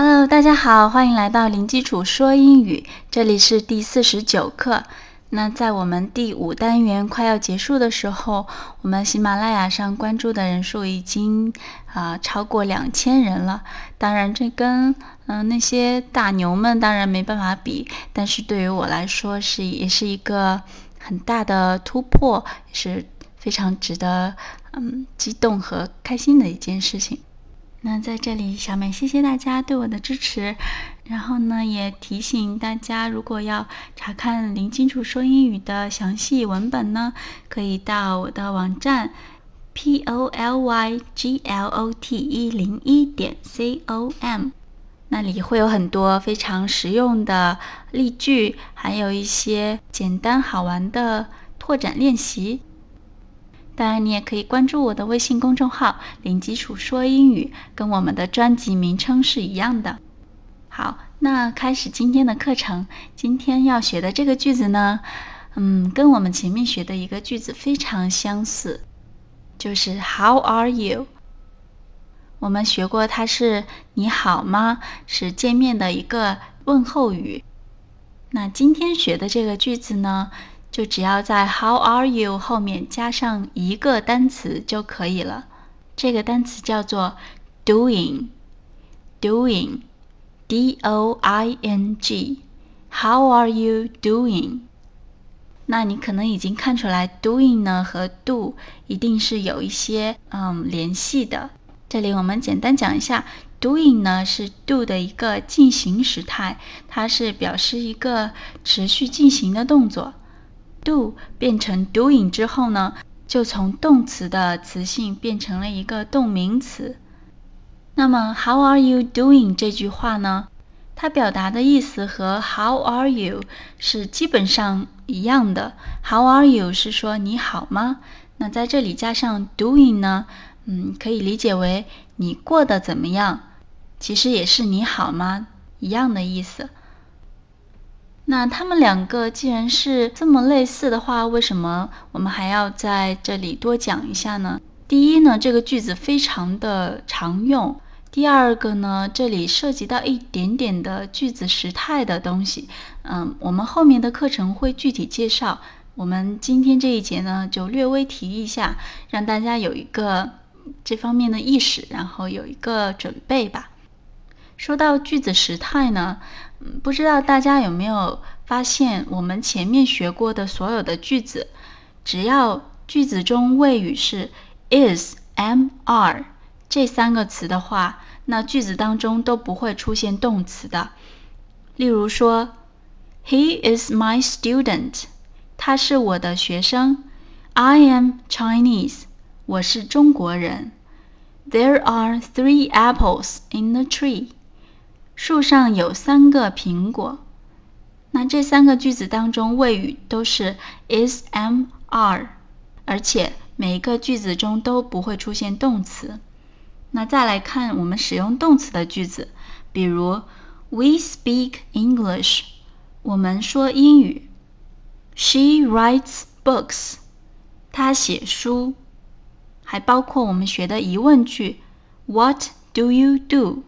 Hello，大家好，欢迎来到零基础说英语，这里是第四十九课。那在我们第五单元快要结束的时候，我们喜马拉雅上关注的人数已经啊超过两千人了。当然，这跟嗯那些大牛们当然没办法比，但是对于我来说是也是一个很大的突破，是非常值得嗯激动和开心的一件事情。那在这里，小美谢谢大家对我的支持。然后呢，也提醒大家，如果要查看零基础说英语的详细文本呢，可以到我的网站 p o l y g l o t 一零一点 c o m，那里会有很多非常实用的例句，还有一些简单好玩的拓展练习。当然，你也可以关注我的微信公众号“零基础说英语”，跟我们的专辑名称是一样的。好，那开始今天的课程。今天要学的这个句子呢，嗯，跟我们前面学的一个句子非常相似，就是 “How are you？” 我们学过，它是“你好吗”，是见面的一个问候语。那今天学的这个句子呢？就只要在 How are you 后面加上一个单词就可以了。这个单词叫做 doing，doing，d o i n g。How are you doing？那你可能已经看出来，doing 呢和 do 一定是有一些嗯联系的。这里我们简单讲一下，doing 呢是 do 的一个进行时态，它是表示一个持续进行的动作。Do 变成 doing 之后呢，就从动词的词性变成了一个动名词。那么 How are you doing 这句话呢，它表达的意思和 How are you 是基本上一样的。How are you 是说你好吗？那在这里加上 doing 呢，嗯，可以理解为你过得怎么样？其实也是你好吗一样的意思。那他们两个既然是这么类似的话，为什么我们还要在这里多讲一下呢？第一呢，这个句子非常的常用；第二个呢，这里涉及到一点点的句子时态的东西。嗯，我们后面的课程会具体介绍。我们今天这一节呢，就略微提一下，让大家有一个这方面的意识，然后有一个准备吧。说到句子时态呢。不知道大家有没有发现，我们前面学过的所有的句子，只要句子中谓语是 is、am、are 这三个词的话，那句子当中都不会出现动词的。例如说，He is my student，他是我的学生。I am Chinese，我是中国人。There are three apples in the tree。树上有三个苹果。那这三个句子当中，谓语都是 is、am、are，而且每一个句子中都不会出现动词。那再来看我们使用动词的句子，比如 We speak English，我们说英语。She writes books，她写书。还包括我们学的疑问句，What do you do？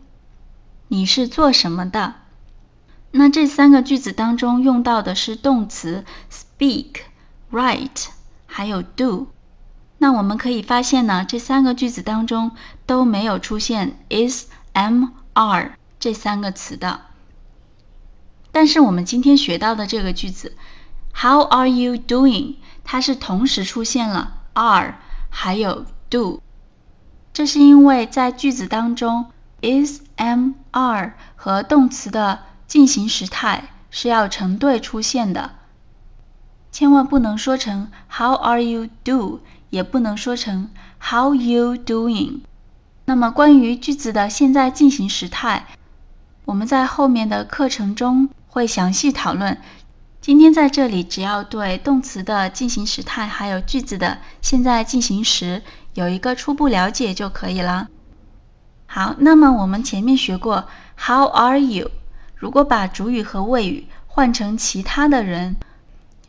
你是做什么的？那这三个句子当中用到的是动词 speak、write，还有 do。那我们可以发现呢，这三个句子当中都没有出现 is、am、are 这三个词的。但是我们今天学到的这个句子，How are you doing？它是同时出现了 are 还有 do。这是因为在句子当中。Is am are 和动词的进行时态是要成对出现的，千万不能说成 How are you do，也不能说成 How you doing。那么关于句子的现在进行时态，我们在后面的课程中会详细讨论。今天在这里，只要对动词的进行时态还有句子的现在进行时有一个初步了解就可以了。好，那么我们前面学过 How are you？如果把主语和谓语换成其他的人，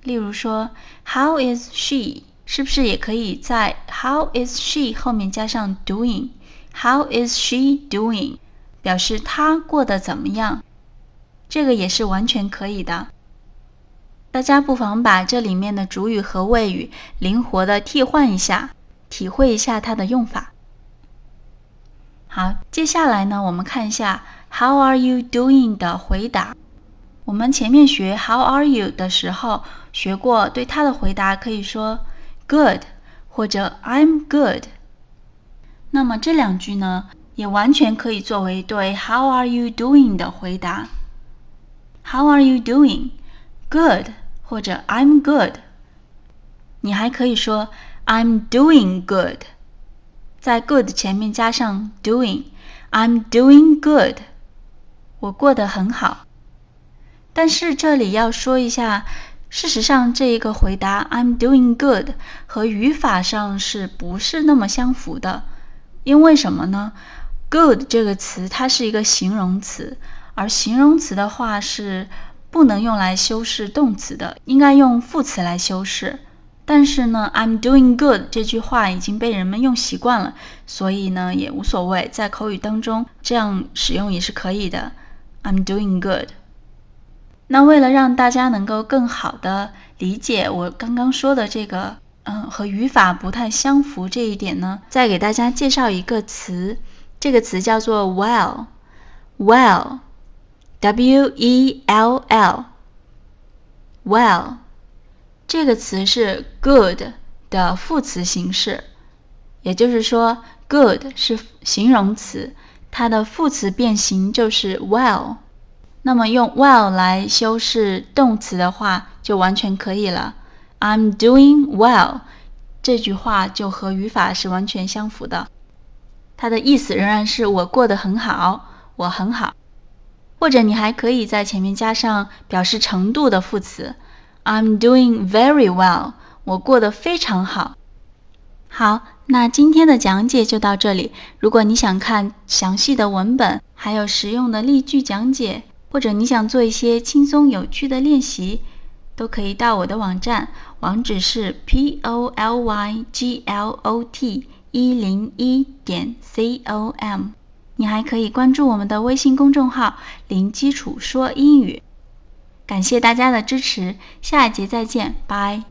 例如说 How is she？是不是也可以在 How is she 后面加上 doing？How is she doing？表示她过得怎么样，这个也是完全可以的。大家不妨把这里面的主语和谓语灵活的替换一下，体会一下它的用法。好，接下来呢，我们看一下 How are you doing 的回答。我们前面学 How are you 的时候学过，对他的回答可以说 Good 或者 I'm good。那么这两句呢，也完全可以作为对 How are you doing 的回答。How are you doing? Good 或者 I'm good。你还可以说 I'm doing good。在 good 前面加上 doing，I'm doing good，我过得很好。但是这里要说一下，事实上这一个回答 I'm doing good 和语法上是不是那么相符的？因为什么呢？good 这个词它是一个形容词，而形容词的话是不能用来修饰动词的，应该用副词来修饰。但是呢，I'm doing good 这句话已经被人们用习惯了，所以呢也无所谓，在口语当中这样使用也是可以的。I'm doing good。那为了让大家能够更好的理解我刚刚说的这个，嗯，和语法不太相符这一点呢，再给大家介绍一个词，这个词叫做 well，well，W-E-L-L，well。这个词是 good 的副词形式，也就是说，good 是形容词，它的副词变形就是 well。那么用 well 来修饰动词的话，就完全可以了。I'm doing well，这句话就和语法是完全相符的，它的意思仍然是我过得很好，我很好。或者你还可以在前面加上表示程度的副词。I'm doing very well，我过得非常好。好，那今天的讲解就到这里。如果你想看详细的文本，还有实用的例句讲解，或者你想做一些轻松有趣的练习，都可以到我的网站，网址是 p o l y g l o t 一零一点 c o m。你还可以关注我们的微信公众号“零基础说英语”。感谢大家的支持，下一节再见，拜。